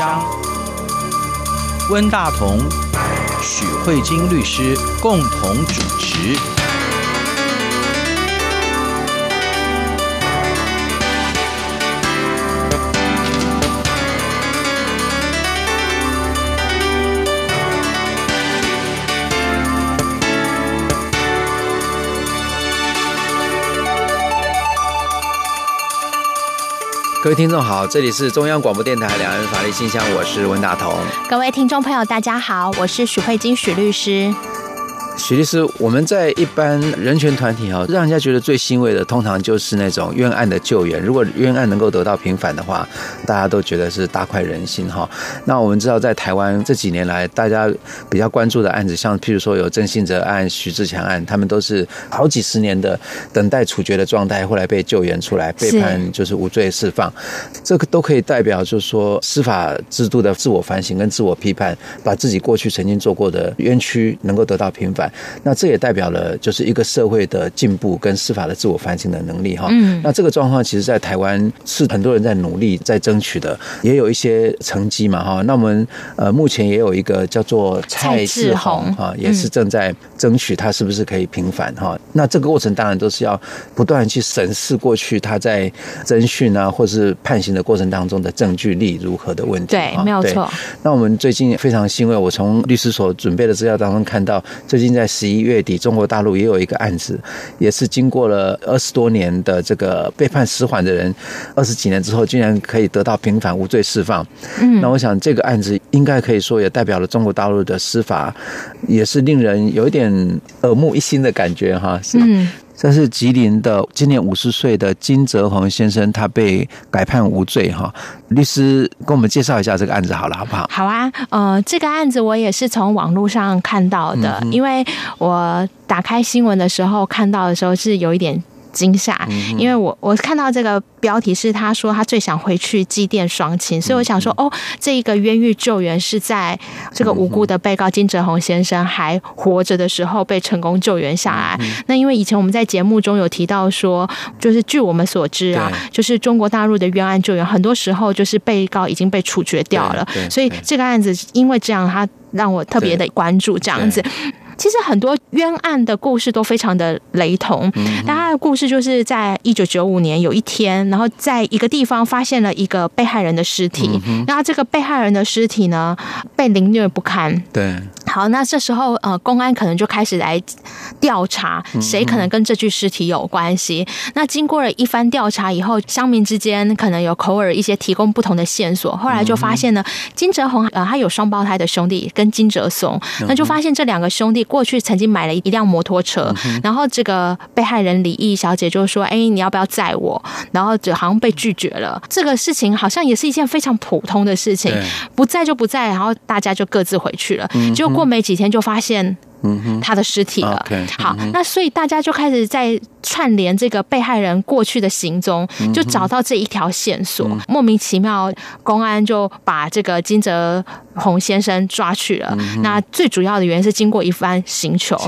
张，温大同、许慧晶律师共同主持。各位听众好，这里是中央广播电台两岸法律信箱，我是文大同。各位听众朋友，大家好，我是许慧金许律师。许律师，我们在一般人权团体哈，让人家觉得最欣慰的，通常就是那种冤案的救援。如果冤案能够得到平反的话，大家都觉得是大快人心哈。那我们知道，在台湾这几年来，大家比较关注的案子，像譬如说有郑信哲案、徐志强案，他们都是好几十年的等待处决的状态，后来被救援出来，被判就是无罪释放。这个都可以代表，就是说司法制度的自我反省跟自我批判，把自己过去曾经做过的冤屈能够得到平反。那这也代表了就是一个社会的进步跟司法的自我反省的能力哈。嗯。那这个状况其实，在台湾是很多人在努力在争取的，也有一些成绩嘛哈。那我们呃目前也有一个叫做蔡志宏哈，也是正在争取他是不是可以平反哈。那这个过程当然都是要不断去审视过去他在侦讯啊或是判刑的过程当中的证据力如何的问题。对，没有错。那我们最近非常欣慰，我从律师所准备的资料当中看到，最近在在十一月底，中国大陆也有一个案子，也是经过了二十多年的这个被判死缓的人，二十几年之后，竟然可以得到平反无罪释放。嗯，那我想这个案子应该可以说也代表了中国大陆的司法，也是令人有一点耳目一新的感觉哈。是。嗯。这是吉林的今年五十岁的金泽宏先生，他被改判无罪哈。律师跟我们介绍一下这个案子好了，好不好？好啊，呃，这个案子我也是从网络上看到的，因为我打开新闻的时候看到的时候是有一点。惊吓，因为我我看到这个标题是他说他最想回去祭奠双亲，所以我想说哦，这一个冤狱救援是在这个无辜的被告金哲宏先生还活着的时候被成功救援下来。那因为以前我们在节目中有提到说，就是据我们所知啊，就是中国大陆的冤案救援很多时候就是被告已经被处决掉了，所以这个案子因为这样，他让我特别的关注这样子。其实很多冤案的故事都非常的雷同，大家的故事就是在一九九五年有一天，然后在一个地方发现了一个被害人的尸体，那这个被害人的尸体呢，被凌虐不堪。对。好，那这时候呃，公安可能就开始来调查谁可能跟这具尸体有关系。那经过了一番调查以后，乡民之间可能有口耳一些提供不同的线索，后来就发现呢，金哲宏呃，他有双胞胎的兄弟跟金哲松，那就发现这两个兄弟过去曾经买了一辆摩托车，然后这个被害人李毅小姐就说：“哎，你要不要载我？”然后就好像被拒绝了。这个事情好像也是一件非常普通的事情，不在就不在，然后大家就各自回去了。就过没几天就发现他的尸体了。好，那所以大家就开始在串联这个被害人过去的行踪，就找到这一条线索。莫名其妙，公安就把这个金泽宏先生抓去了。那最主要的原因是经过一番刑求，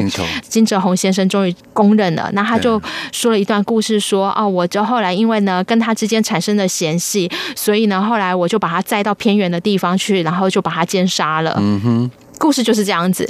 金泽宏先生终于供认了。那他就说了一段故事，说：“哦，我就后来因为呢跟他之间产生了嫌隙，所以呢后来我就把他载到偏远的地方去，然后就把他奸杀了。”嗯哼。故事就是这样子。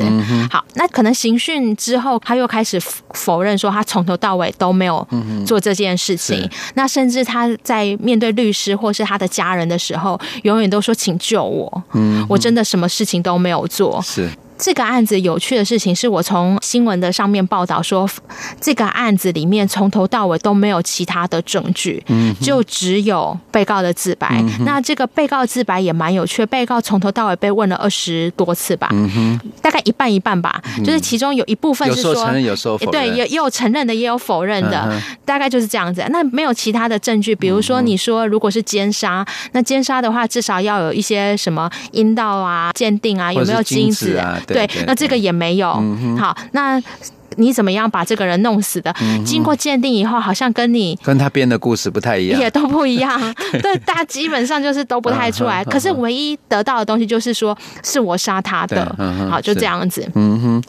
好，那可能刑讯之后，他又开始否认说他从头到尾都没有做这件事情。那甚至他在面对律师或是他的家人的时候，永远都说：“请救我，我真的什么事情都没有做。”是。这个案子有趣的事情是我从新闻的上面报道说，这个案子里面从头到尾都没有其他的证据，嗯就只有被告的自白。那这个被告自白也蛮有趣，被告从头到尾被问了二十多次吧，嗯大概一半一半吧，就是其中有一部分是说承认，有时候否认，对，也也有承认的，也有否认的，大概就是这样子。那没有其他的证据，比如说你说如果是奸杀，那奸杀的话至少要有一些什么阴道啊鉴定啊，有没有精子啊？对，那这个也没有。好，那你怎么样把这个人弄死的？嗯、经过鉴定以后，好像跟你跟他编的故事不太一样，也都不一样。对，大家基本上就是都不太出来。可是唯一得到的东西就是说是我杀他的，嗯、好，就这样子。嗯哼。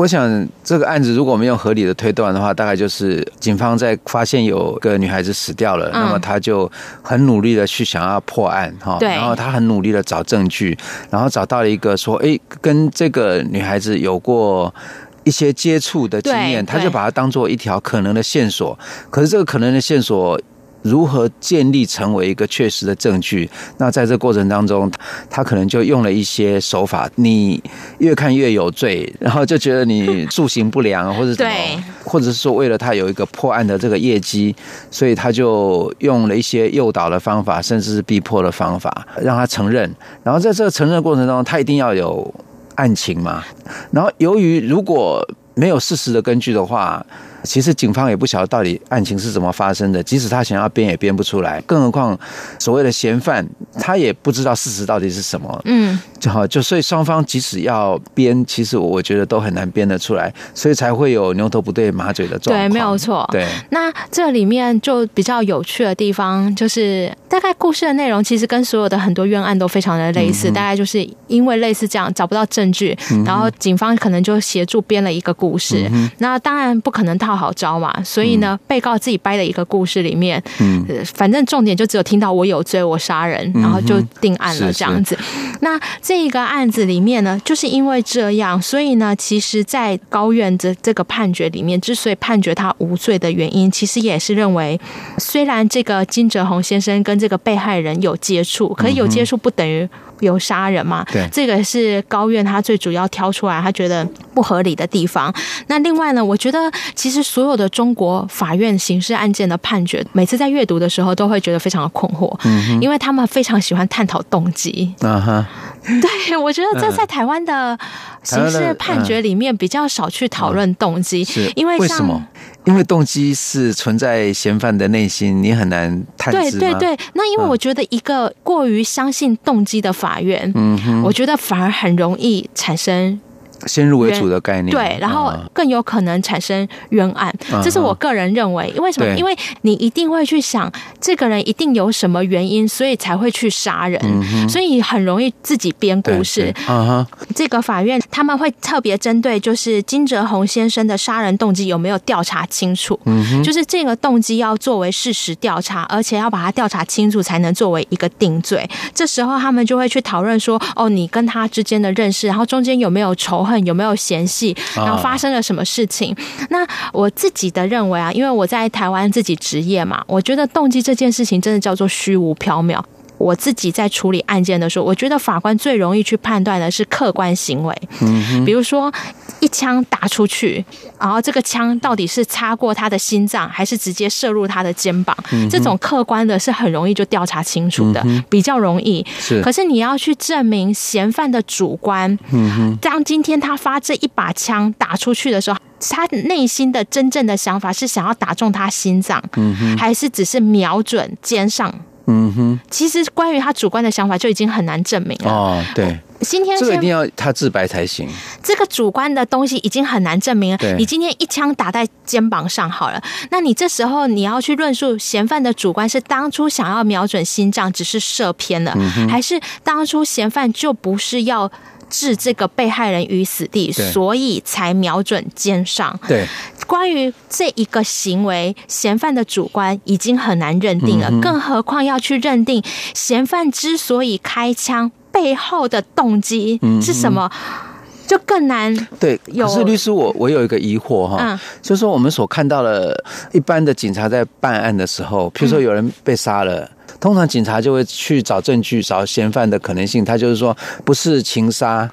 我想这个案子如果我们用合理的推断的话，大概就是警方在发现有个女孩子死掉了，嗯、那么他就很努力的去想要破案哈，然后他很努力的找证据，然后找到了一个说，哎，跟这个女孩子有过一些接触的经验，他就把它当做一条可能的线索。可是这个可能的线索。如何建立成为一个确实的证据？那在这过程当中，他可能就用了一些手法，你越看越有罪，然后就觉得你素行不良，或者什么，对或者是说为了他有一个破案的这个业绩，所以他就用了一些诱导的方法，甚至是逼迫的方法，让他承认。然后在这个承认过程中，他一定要有案情嘛。然后由于如果没有事实的根据的话，其实警方也不晓得到底案情是怎么发生的，即使他想要编也编不出来。更何况所谓的嫌犯，他也不知道事实到底是什么。嗯，就好，就所以双方即使要编，其实我觉得都很难编得出来，所以才会有牛头不对马嘴的状况。对，没有错。对，那这里面就比较有趣的地方，就是大概故事的内容其实跟所有的很多冤案都非常的类似，嗯、大概就是因为类似这样找不到证据，嗯、然后警方可能就协助编了一个故事。嗯、那当然不可能套好招嘛，所以呢，被告自己掰的一个故事里面，嗯，反正重点就只有听到我有罪，我杀人，然后就定案了这样子。是是那这一个案子里面呢，就是因为这样，所以呢，其实，在高院的这个判决里面，之所以判决他无罪的原因，其实也是认为，虽然这个金哲宏先生跟这个被害人有接触，可是有接触不等于。有杀人嘛？对，这个是高院他最主要挑出来他觉得不合理的地方。那另外呢，我觉得其实所有的中国法院刑事案件的判决，每次在阅读的时候都会觉得非常的困惑，嗯，因为他们非常喜欢探讨动机。啊哈，对，我觉得这在台湾的刑事判决里面比较少去讨论动机，是因为像为什么？因为动机是存在嫌犯的内心，你很难探知。对对对，那因为我觉得一个过于相信动机的法院，嗯哼，我觉得反而很容易产生。先入为主的概念，对，然后更有可能产生冤案，嗯、这是我个人认为。因为什么？因为你一定会去想，这个人一定有什么原因，所以才会去杀人，嗯、所以很容易自己编故事。嗯、这个法院他们会特别针对，就是金哲宏先生的杀人动机有没有调查清楚，嗯、就是这个动机要作为事实调查，而且要把它调查清楚，才能作为一个定罪。这时候他们就会去讨论说，哦，你跟他之间的认识，然后中间有没有仇恨。有没有嫌隙？然后发生了什么事情？那我自己的认为啊，因为我在台湾自己职业嘛，我觉得动机这件事情真的叫做虚无缥缈。我自己在处理案件的时候，我觉得法官最容易去判断的是客观行为，嗯，比如说一枪打出去，然后这个枪到底是擦过他的心脏，还是直接射入他的肩膀？嗯，这种客观的是很容易就调查清楚的，嗯，比较容易。是，可是你要去证明嫌犯的主观，嗯，当今天他发这一把枪打出去的时候，他内心的真正的想法是想要打中他心脏，嗯，还是只是瞄准肩上？嗯哼，其实关于他主观的想法就已经很难证明了。哦，对，今天这个一定要他自白才行。这个主观的东西已经很难证明了。你今天一枪打在肩膀上好了，那你这时候你要去论述嫌犯的主观是当初想要瞄准心脏，只是射偏了，嗯、还是当初嫌犯就不是要置这个被害人于死地，所以才瞄准肩上？对。关于这一个行为，嫌犯的主观已经很难认定了，嗯、更何况要去认定嫌犯之所以开枪背后的动机是什么，就更难。对，可是律师我，我我有一个疑惑哈，嗯、就是说我们所看到的，一般的警察在办案的时候，譬如说有人被杀了，嗯、通常警察就会去找证据，找嫌犯的可能性，他就是说不是情杀。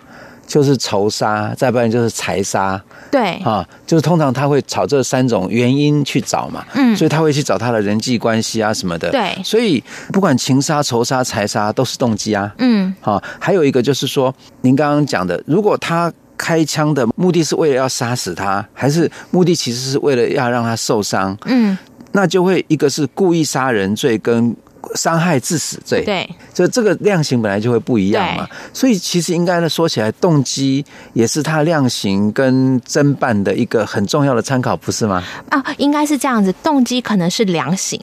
就是仇杀，再不然就是财杀。对，啊，就是通常他会朝这三种原因去找嘛。嗯，所以他会去找他的人际关系啊什么的。对，所以不管情杀、仇杀、财杀都是动机啊。嗯，好，还有一个就是说，您刚刚讲的，如果他开枪的目的是为了要杀死他，还是目的其实是为了要让他受伤？嗯，那就会一个是故意杀人罪跟。伤害致死罪。对，所以这个量刑本来就会不一样嘛。所以其实应该呢，说起来，动机也是他量刑跟侦办的一个很重要的参考，不是吗？啊，应该是这样子，动机可能是量刑，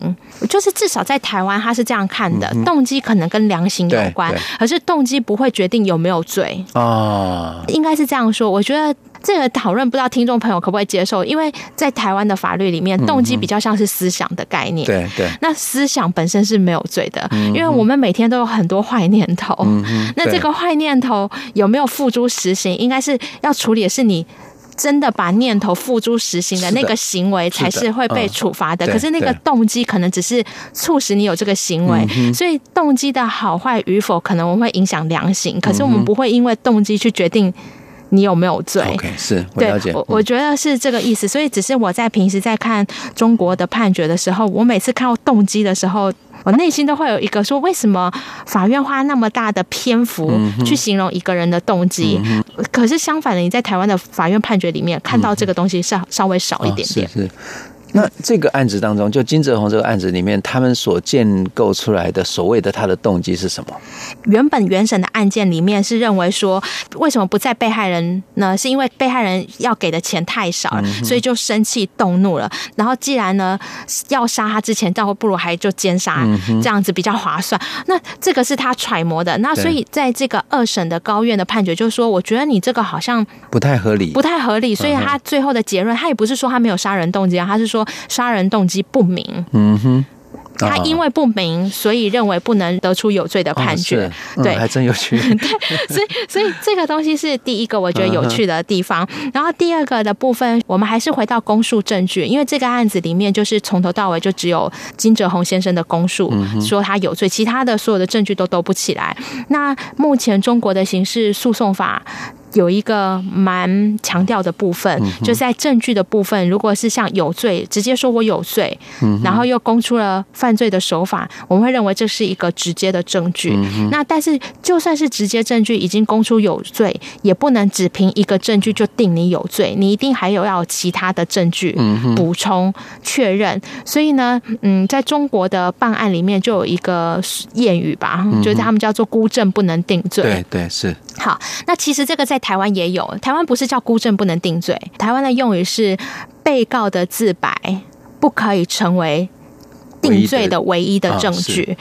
就是至少在台湾他是这样看的，嗯、动机可能跟量刑有关，可是动机不会决定有没有罪哦，应该是这样说，我觉得。这个讨论不知道听众朋友可不可以接受？因为在台湾的法律里面，动机比较像是思想的概念。对对。那思想本身是没有罪的，因为我们每天都有很多坏念头。那这个坏念头有没有付诸实行？应该是要处理的是你真的把念头付诸实行的那个行为，才是会被处罚的。可是那个动机可能只是促使你有这个行为，所以动机的好坏与否，可能我们会影响良心。可是我们不会因为动机去决定。你有没有罪？OK，是我了解。我我觉得是这个意思，所以只是我在平时在看中国的判决的时候，我每次看到动机的时候，我内心都会有一个说：为什么法院花那么大的篇幅去形容一个人的动机？可是相反的，你在台湾的法院判决里面看到这个东西稍稍微少一点点。是是。那这个案子当中，就金泽红这个案子里面，他们所建构出来的所谓的他的动机是什么？原本原审的案件里面是认为说，为什么不在被害人呢？是因为被害人要给的钱太少了，所以就生气动怒了。然后既然呢要杀他之前，倒不如还就奸杀，这样子比较划算。那这个是他揣摩的。那所以在这个二审的高院的判决，就是说，我觉得你这个好像不太合理，不太合理。所以他最后的结论，他也不是说他没有杀人动机啊，他是说。杀人动机不明。嗯哼。他因为不明，所以认为不能得出有罪的判决。对，还真有趣。对，所以所以这个东西是第一个我觉得有趣的地方。然后第二个的部分，我们还是回到公诉证据，因为这个案子里面就是从头到尾就只有金哲红先生的供述说他有罪，其他的所有的证据都兜不起来。那目前中国的刑事诉讼法有一个蛮强调的部分，就是在证据的部分，如果是像有罪，直接说我有罪，然后又供出了。犯罪的手法，我们会认为这是一个直接的证据。嗯、那但是，就算是直接证据已经供出有罪，也不能只凭一个证据就定你有罪，你一定还有要有其他的证据补充确认。所以呢，嗯，在中国的办案里面就有一个谚语吧，就是他们叫做“孤证不能定罪”。对对是。好，那其实这个在台湾也有，台湾不是叫“孤证不能定罪”，台湾的用语是“被告的自白不可以成为”定罪的唯一的证据，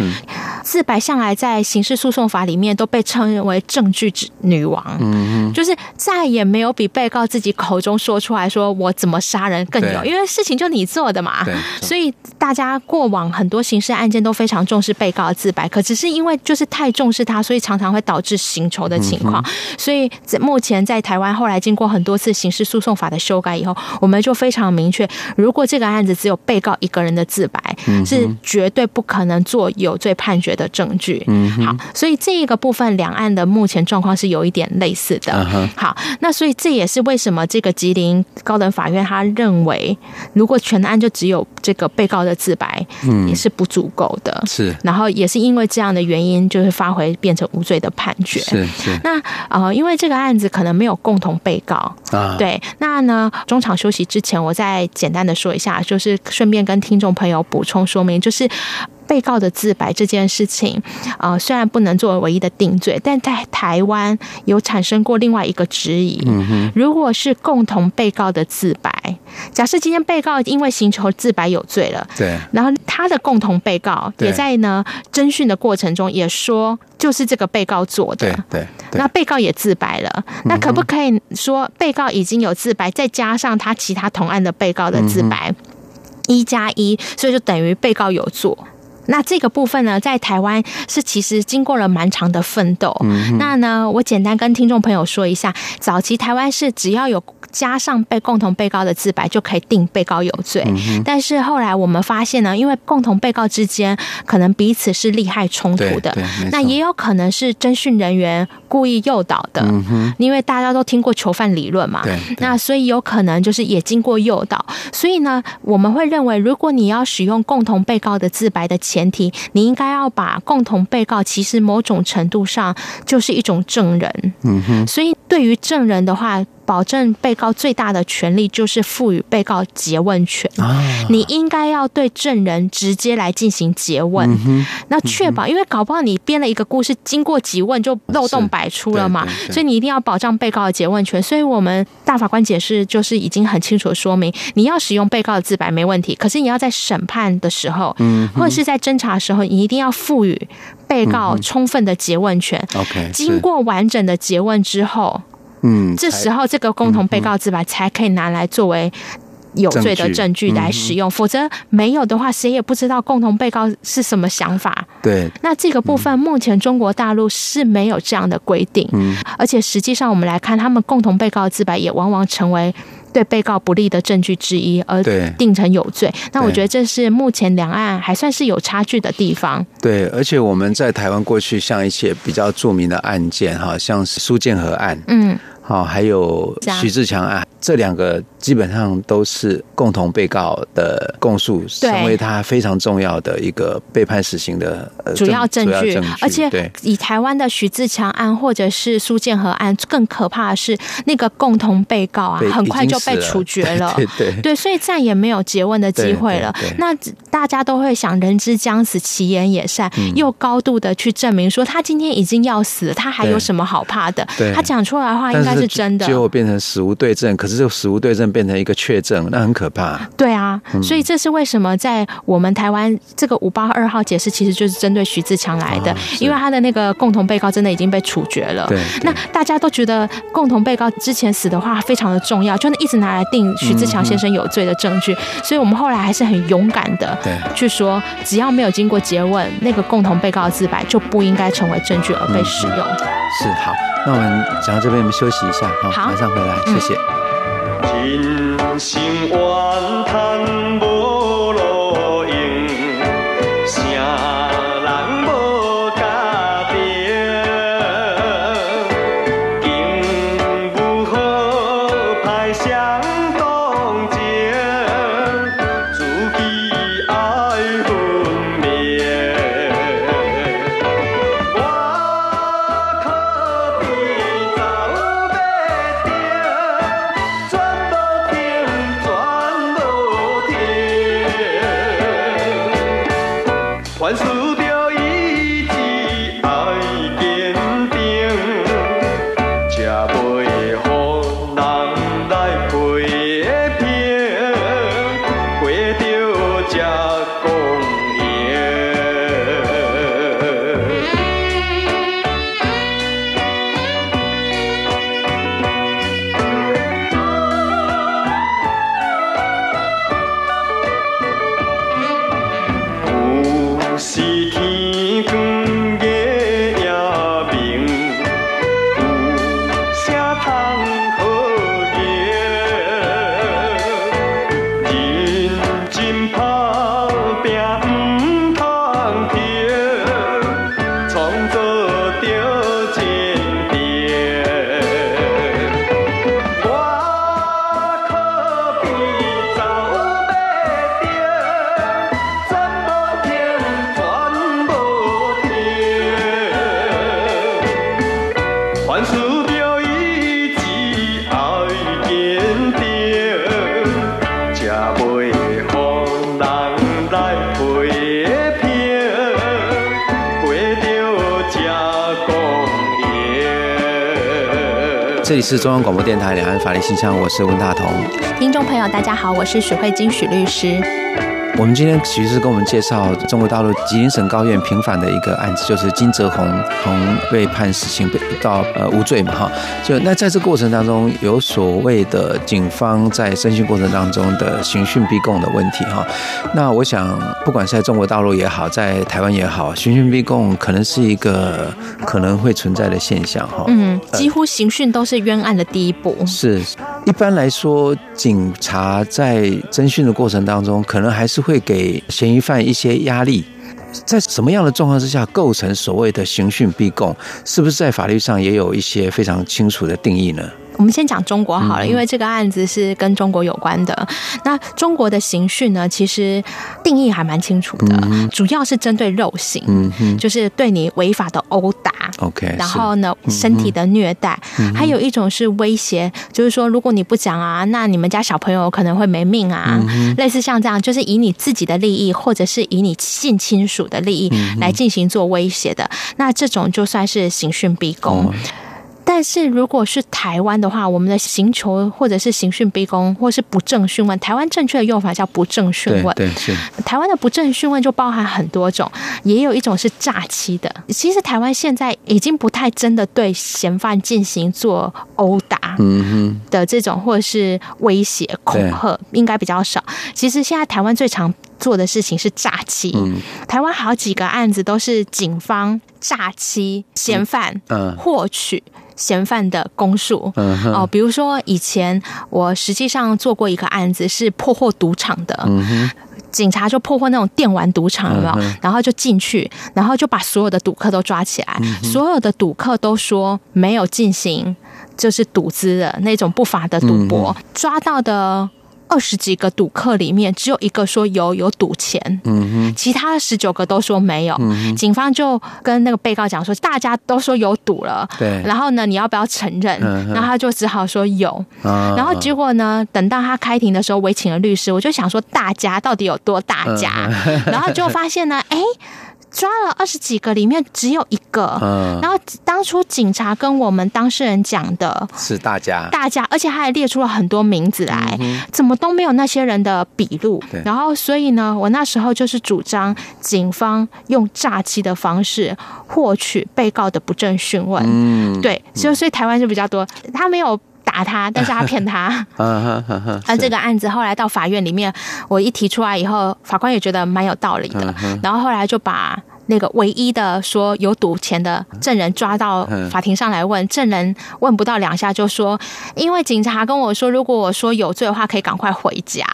自白向来在刑事诉讼法里面都被称为证据之女王。嗯，就是再也没有比被告自己口中说出来说我怎么杀人更有，因为事情就你做的嘛。所以大家过往很多刑事案件都非常重视被告的自白，可只是因为就是太重视他，所以常常会导致刑求的情况。所以在目前在台湾，后来经过很多次刑事诉讼法的修改以后，我们就非常明确，如果这个案子只有被告一个人的自白，是绝对不可能做有罪判决的证据。嗯，好，所以这一个部分，两岸的目前状况是有一点类似的。好，那所以这也是为什么这个吉林高等法院他认为，如果全案就只有这个被告的自白，嗯，也是不足够的。是，然后也是因为这样的原因，就是发回变成无罪的判决。是是。那呃，因为这个案子可能没有共同被告啊。对，那呢，中场休息之前，我再简单的说一下，就是顺便跟听众朋友补充说明，就是。被告的自白这件事情，呃，虽然不能作为唯一的定罪，但在台湾有产生过另外一个质疑。如果是共同被告的自白，假设今天被告因为寻求自白有罪了，对，然后他的共同被告也在呢侦讯的过程中也说就是这个被告做的，对，那被告也自白了，那可不可以说被告已经有自白，再加上他其他同案的被告的自白？一加一，所以就等于被告有做。那这个部分呢，在台湾是其实经过了蛮长的奋斗。嗯。那呢，我简单跟听众朋友说一下，早期台湾是只要有加上被共同被告的自白，就可以定被告有罪。嗯。但是后来我们发现呢，因为共同被告之间可能彼此是利害冲突的，那也有可能是侦讯人员故意诱导的，嗯，因为大家都听过囚犯理论嘛，对，那所以有可能就是也经过诱导，所以呢，我们会认为，如果你要使用共同被告的自白的前提，你应该要把共同被告其实某种程度上就是一种证人，嗯哼，所以对于证人的话。保证被告最大的权利就是赋予被告诘问权。你应该要对证人直接来进行诘问，那确保，因为搞不好你编了一个故事，经过几问就漏洞百出了嘛。所以你一定要保障被告的诘问权。所以我们大法官解释就是已经很清楚的说明，你要使用被告的自白没问题，可是你要在审判的时候，嗯或者是在侦查的时候，你一定要赋予被告充分的诘问权。OK，经过完整的诘问之后。嗯，这时候这个共同被告自白才可以拿来作为有罪的证据来使用，否则没有的话，谁也不知道共同被告是什么想法。对，那这个部分目前中国大陆是没有这样的规定，嗯，而且实际上我们来看，他们共同被告自白也往往成为对被告不利的证据之一，而定成有罪。那我觉得这是目前两岸还算是有差距的地方。对，而且我们在台湾过去像一些比较著名的案件，哈，像是苏建和案，嗯。好，还有徐志强案，这两个基本上都是共同被告的供述，成为他非常重要的一个被判死刑的主要证据。而且，以台湾的徐自强案或者是苏建和案，更可怕的是那个共同被告啊，很快就被处决了。对对对，所以再也没有诘问的机会了。那大家都会想，人之将死，其言也善，又高度的去证明说他今天已经要死了，他还有什么好怕的？他讲出来的话应该。是真的，结果变成死无对证。可是这个死无对证变成一个确证，那很可怕。对啊，所以这是为什么在我们台湾这个五八二号解释，其实就是针对徐自强来的，哦、因为他的那个共同被告真的已经被处决了。对，那大家都觉得共同被告之前死的话非常的重要，就那一直拿来定徐自强先生有罪的证据。嗯、所以我们后来还是很勇敢的对去说，只要没有经过诘问，那个共同被告的自白就不应该成为证据而被使用。嗯、是好。那我们讲到这边，我们休息一下，好，马上回来，谢谢。人生怨叹无。是中央广播电台两岸法律信箱，我是温大同。听众朋友，大家好，我是许慧金许律师。我们今天其实是跟我们介绍中国大陆吉林省高院平反的一个案子，就是金泽宏从被判死刑被到呃无罪嘛哈。就那在这过程当中，有所谓的警方在审讯过程当中的刑讯逼供的问题哈。那我想，不管是在中国大陆也好，在台湾也好，刑讯逼供可能是一个可能会存在的现象哈。嗯，几乎刑讯都是冤案的第一步。是，一般来说，警察在侦讯的过程当中，可能还是。会给嫌疑犯一些压力，在什么样的状况之下构成所谓的刑讯逼供？是不是在法律上也有一些非常清楚的定义呢？我们先讲中国好了，因为这个案子是跟中国有关的。那中国的刑讯呢，其实定义还蛮清楚的，主要是针对肉刑，就是对你违法的殴打，OK，然后呢，身体的虐待，还有一种是威胁，就是说如果你不讲啊，那你们家小朋友可能会没命啊，类似像这样，就是以你自己的利益或者是以你近亲属的利益来进行做威胁的，那这种就算是刑讯逼供。但是如果是台湾的话，我们的刑求或者是刑讯逼供，或是不正讯问，台湾正确的用法叫不正讯问。对，对，是。台湾的不正讯问就包含很多种，也有一种是诈欺的。其实台湾现在已经不太真的对嫌犯进行做殴打，嗯哼的这种，或者是威胁恐吓，应该比较少。其实现在台湾最常做的事情是诈欺。嗯，台湾好几个案子都是警方诈欺嫌犯，嗯，获取。嫌犯的供述。哦，比如说以前我实际上做过一个案子，是破获赌场的，警察就破获那种电玩赌场，有没有？然后就进去，然后就把所有的赌客都抓起来，所有的赌客都说没有进行就是赌资的那种不法的赌博，抓到的。二十几个赌客里面，只有一个说有有赌钱，嗯哼，其他的十九个都说没有。嗯、警方就跟那个被告讲说，大家都说有赌了，对。然后呢，你要不要承认？嗯、然后他就只好说有。嗯、然后结果呢，等到他开庭的时候，我请了律师，我就想说，大家到底有多大家？嗯、然后就发现呢，哎。抓了二十几个，里面只有一个。嗯，然后当初警察跟我们当事人讲的是大家，大家，而且他还列出了很多名字来，嗯、怎么都没有那些人的笔录。对然后所以呢，我那时候就是主张警方用诈欺的方式获取被告的不正讯问。嗯，对，所以所以台湾就比较多，他没有打他，但是他骗他。嗯哼，那这个案子后来到法院里面，我一提出来以后，法官也觉得蛮有道理的，然后后来就把。那个唯一的说有赌钱的证人抓到法庭上来问，证人问不到两下就说，因为警察跟我说，如果我说有罪的话，可以赶快回家，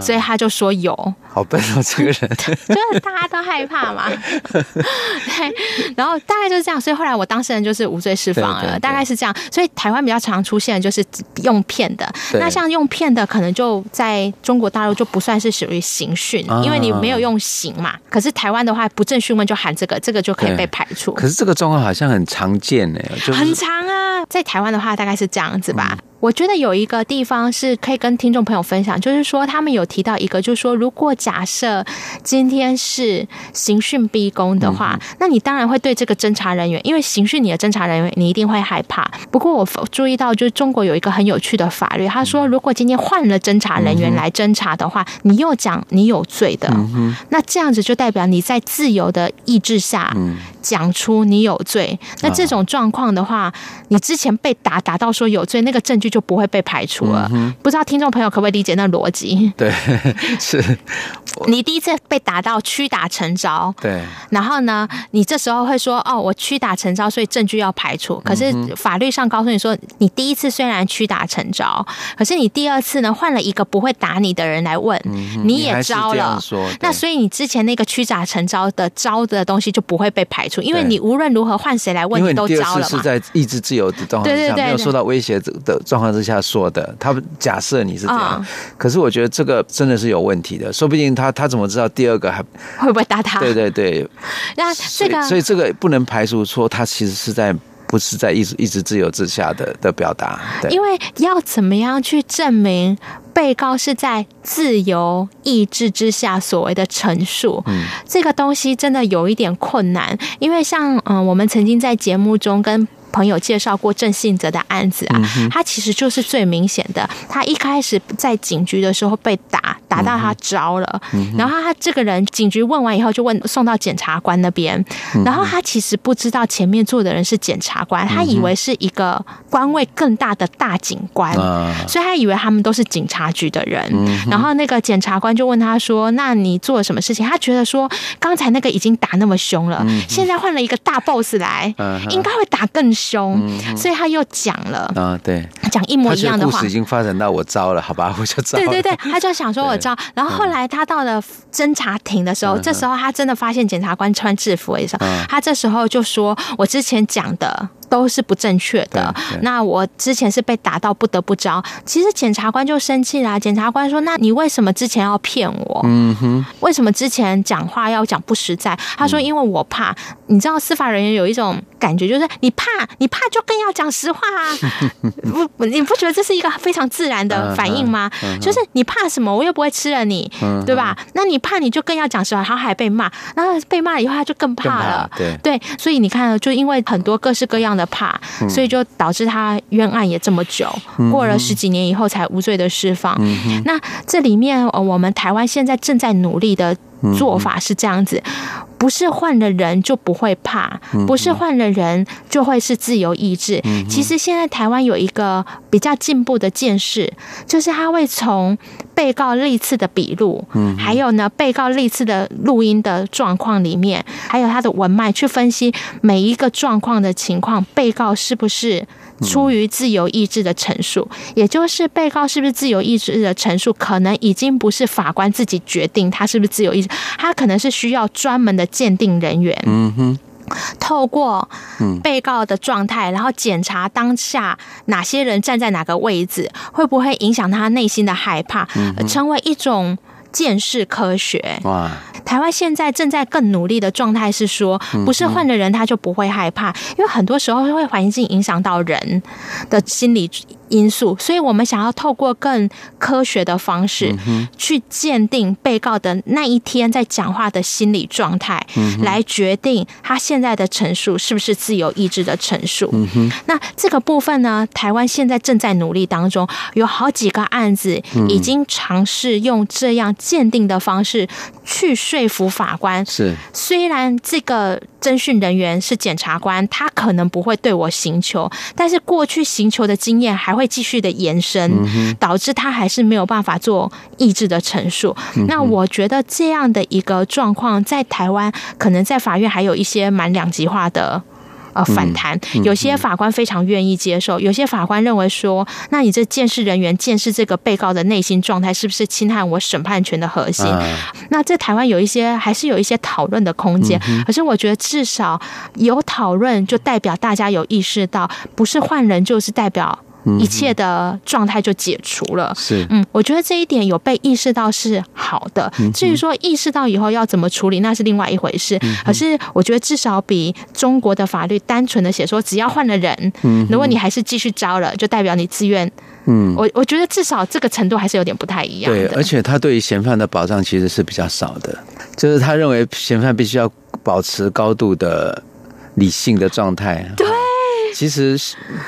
所以他就说有。好笨哦，这个人，就是大家都害怕嘛。对，然后大概就是这样，所以后来我当事人就是无罪释放了，大概是这样。所以台湾比较常出现的就是用骗的，那像用骗的，可能就在中国大陆就不算是属于刑讯，因为你没有用刑嘛。可是台湾的话，不正讯问就喊这个，这个就可以被排除。可是这个状况好像很常见呢，就是、很常啊，在台湾的话大概是这样子吧。嗯。我觉得有一个地方是可以跟听众朋友分享，就是说他们有提到一个，就是说如果假设今天是刑讯逼供的话，那你当然会对这个侦查人员，因为刑讯你的侦查人员，你一定会害怕。不过我注意到，就是中国有一个很有趣的法律，他说如果今天换了侦查人员来侦查的话，你又讲你有罪的，那这样子就代表你在自由的意志下讲出你有罪。那这种状况的话，你之前被打打到说有罪，那个证据。就不会被排除了。嗯、不知道听众朋友可不可以理解那逻辑？对，是。你第一次被打到屈打成招，对。然后呢，你这时候会说：“哦，我屈打成招，所以证据要排除。”可是法律上告诉你说，你第一次虽然屈打成招，可是你第二次呢，换了一个不会打你的人来问，嗯、你也招了。那所以你之前那个屈打成招的招的东西就不会被排除，因为你无论如何换谁来问，你都招了嘛。是在意志自由的状况下，对对对对没有受到威胁的状况之下说的。他假设你是这样，嗯、可是我觉得这个真的是有问题的，说不定他他怎么知道第二个还会不会打他？对对对，那这个所，以这个不能排除说他其实是在不是在一直一直自由之下的的表达。对，因为要怎么样去证明被告是在自由意志之下所谓的陈述？嗯，这个东西真的有一点困难，因为像嗯，我们曾经在节目中跟。朋友介绍过郑信哲的案子啊，他其实就是最明显的。他一开始在警局的时候被打，打到他招了，然后他这个人，警局问完以后就问送到检察官那边，然后他其实不知道前面坐的人是检察官，他以为是一个官位更大的大警官，所以他以为他们都是警察局的人。然后那个检察官就问他说：“那你做了什么事情？”他觉得说刚才那个已经打那么凶了，现在换了一个大 boss 来，应该会打更凶。嗯、所以他又讲了啊，对，讲一模一样的话。故事已经发展到我招了，好吧，我就招。对对对，他就想说我招，然后后来他到了侦查庭的时候，嗯、这时候他真的发现检察官穿制服的时候，嗯、他这时候就说：“我之前讲的。”都是不正确的。那我之前是被打到不得不招。其实检察官就生气啦。检察官说：“那你为什么之前要骗我？嗯哼，为什么之前讲话要讲不实在？”他说：“因为我怕。你知道司法人员有一种感觉，就是你怕，你怕就更要讲实话啊。不，你不觉得这是一个非常自然的反应吗？就是你怕什么，我又不会吃了你，对吧？那你怕，你就更要讲实话，然后还被骂，然后被骂以后他就更怕了。对对，所以你看，就因为很多各式各样的。怕，所以就导致他冤案也这么久，过了十几年以后才无罪的释放。那这里面，我们台湾现在正在努力的做法是这样子。不是换了人就不会怕，不是换了人就会是自由意志。其实现在台湾有一个比较进步的见识，就是他会从被告历次的笔录，还有呢被告历次的录音的状况里面，还有他的文脉去分析每一个状况的情况，被告是不是。出于自由意志的陈述，也就是被告是不是自由意志的陈述，可能已经不是法官自己决定他是不是自由意志，他可能是需要专门的鉴定人员。嗯哼，透过被告的状态，然后检查当下哪些人站在哪个位置，会不会影响他内心的害怕，成为一种。见识科学哇！台湾现在正在更努力的状态是说，不是换了人他就不会害怕，因为很多时候会环境影响到人的心理。因素，所以我们想要透过更科学的方式去鉴定被告的那一天在讲话的心理状态，来决定他现在的陈述是不是自由意志的陈述。那这个部分呢，台湾现在正在努力当中，有好几个案子已经尝试用这样鉴定的方式去说服法官。是，虽然这个侦讯人员是检察官，他可能不会对我刑求，但是过去刑求的经验还会。会继续的延伸，导致他还是没有办法做意志的陈述。那我觉得这样的一个状况，在台湾可能在法院还有一些蛮两极化的。呃，反弹，有些法官非常愿意接受，有些法官认为说，那你这监视人员监视这个被告的内心状态，是不是侵害我审判权的核心？那在台湾有一些还是有一些讨论的空间。可是我觉得至少有讨论，就代表大家有意识到，不是换人就是代表。一切的状态就解除了。是，嗯，我觉得这一点有被意识到是好的。至于说意识到以后要怎么处理，那是另外一回事。可是我觉得至少比中国的法律单纯的写说只要换了人，如果你还是继续招了，就代表你自愿。嗯，我我觉得至少这个程度还是有点不太一样。对，而且他对于嫌犯的保障其实是比较少的，就是他认为嫌犯必须要保持高度的理性的状态。对。其实，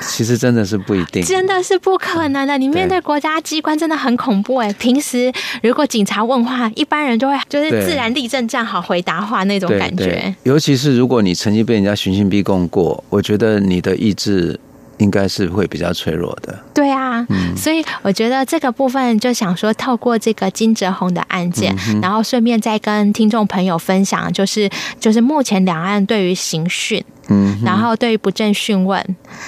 其实真的是不一定，真的是不可能的。你面对国家机关真的很恐怖哎。平时如果警察问话，一般人就会就是自然立正站好回答话那种感觉。尤其是如果你曾经被人家刑讯逼供过，我觉得你的意志应该是会比较脆弱的。对啊，嗯、所以我觉得这个部分就想说，透过这个金哲宏的案件，嗯、然后顺便再跟听众朋友分享，就是就是目前两岸对于刑讯。嗯，然后对于不正讯问，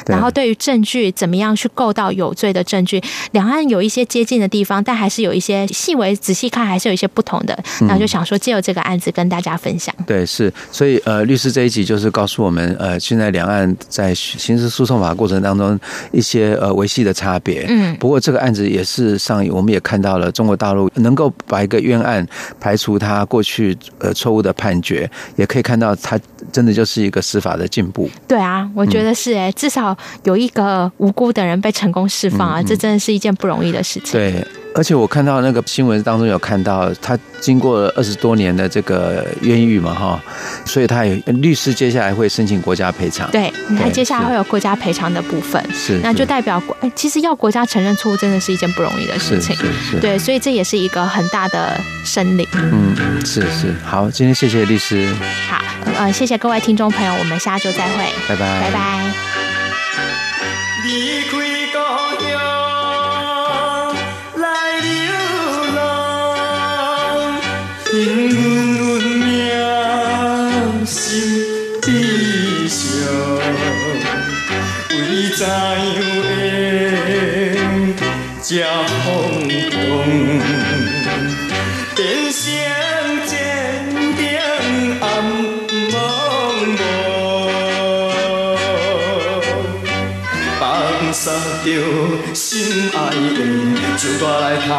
然后对于证据怎么样去构到有罪的证据，两岸有一些接近的地方，但还是有一些细微仔细看还是有一些不同的。那就想说借由这个案子跟大家分享。对，是，所以呃，律师这一集就是告诉我们，呃，现在两岸在刑事诉讼法过程当中一些呃维系的差别。嗯，不过这个案子也是上，我们也看到了中国大陆能够把一个冤案排除他过去呃错误的判决，也可以看到他真的就是一个司法的。进步，对啊，我觉得是哎，至少有一个无辜的人被成功释放啊，这真的是一件不容易的事情。对。而且我看到那个新闻当中有看到，他经过了二十多年的这个冤狱嘛，哈，所以他也律师接下来会申请国家赔偿。对，他接下来会有国家赔偿的部分，是，那就代表国，其实要国家承认错误真的是一件不容易的事情，是是是，对，所以这也是一个很大的胜利。嗯，是是，好，今天谢谢律师。好，呃，谢谢各位听众朋友，我们下周再会，拜拜，拜拜。怎样杀着心爱的，自我来他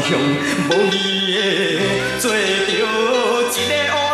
乡，无义的做着一个。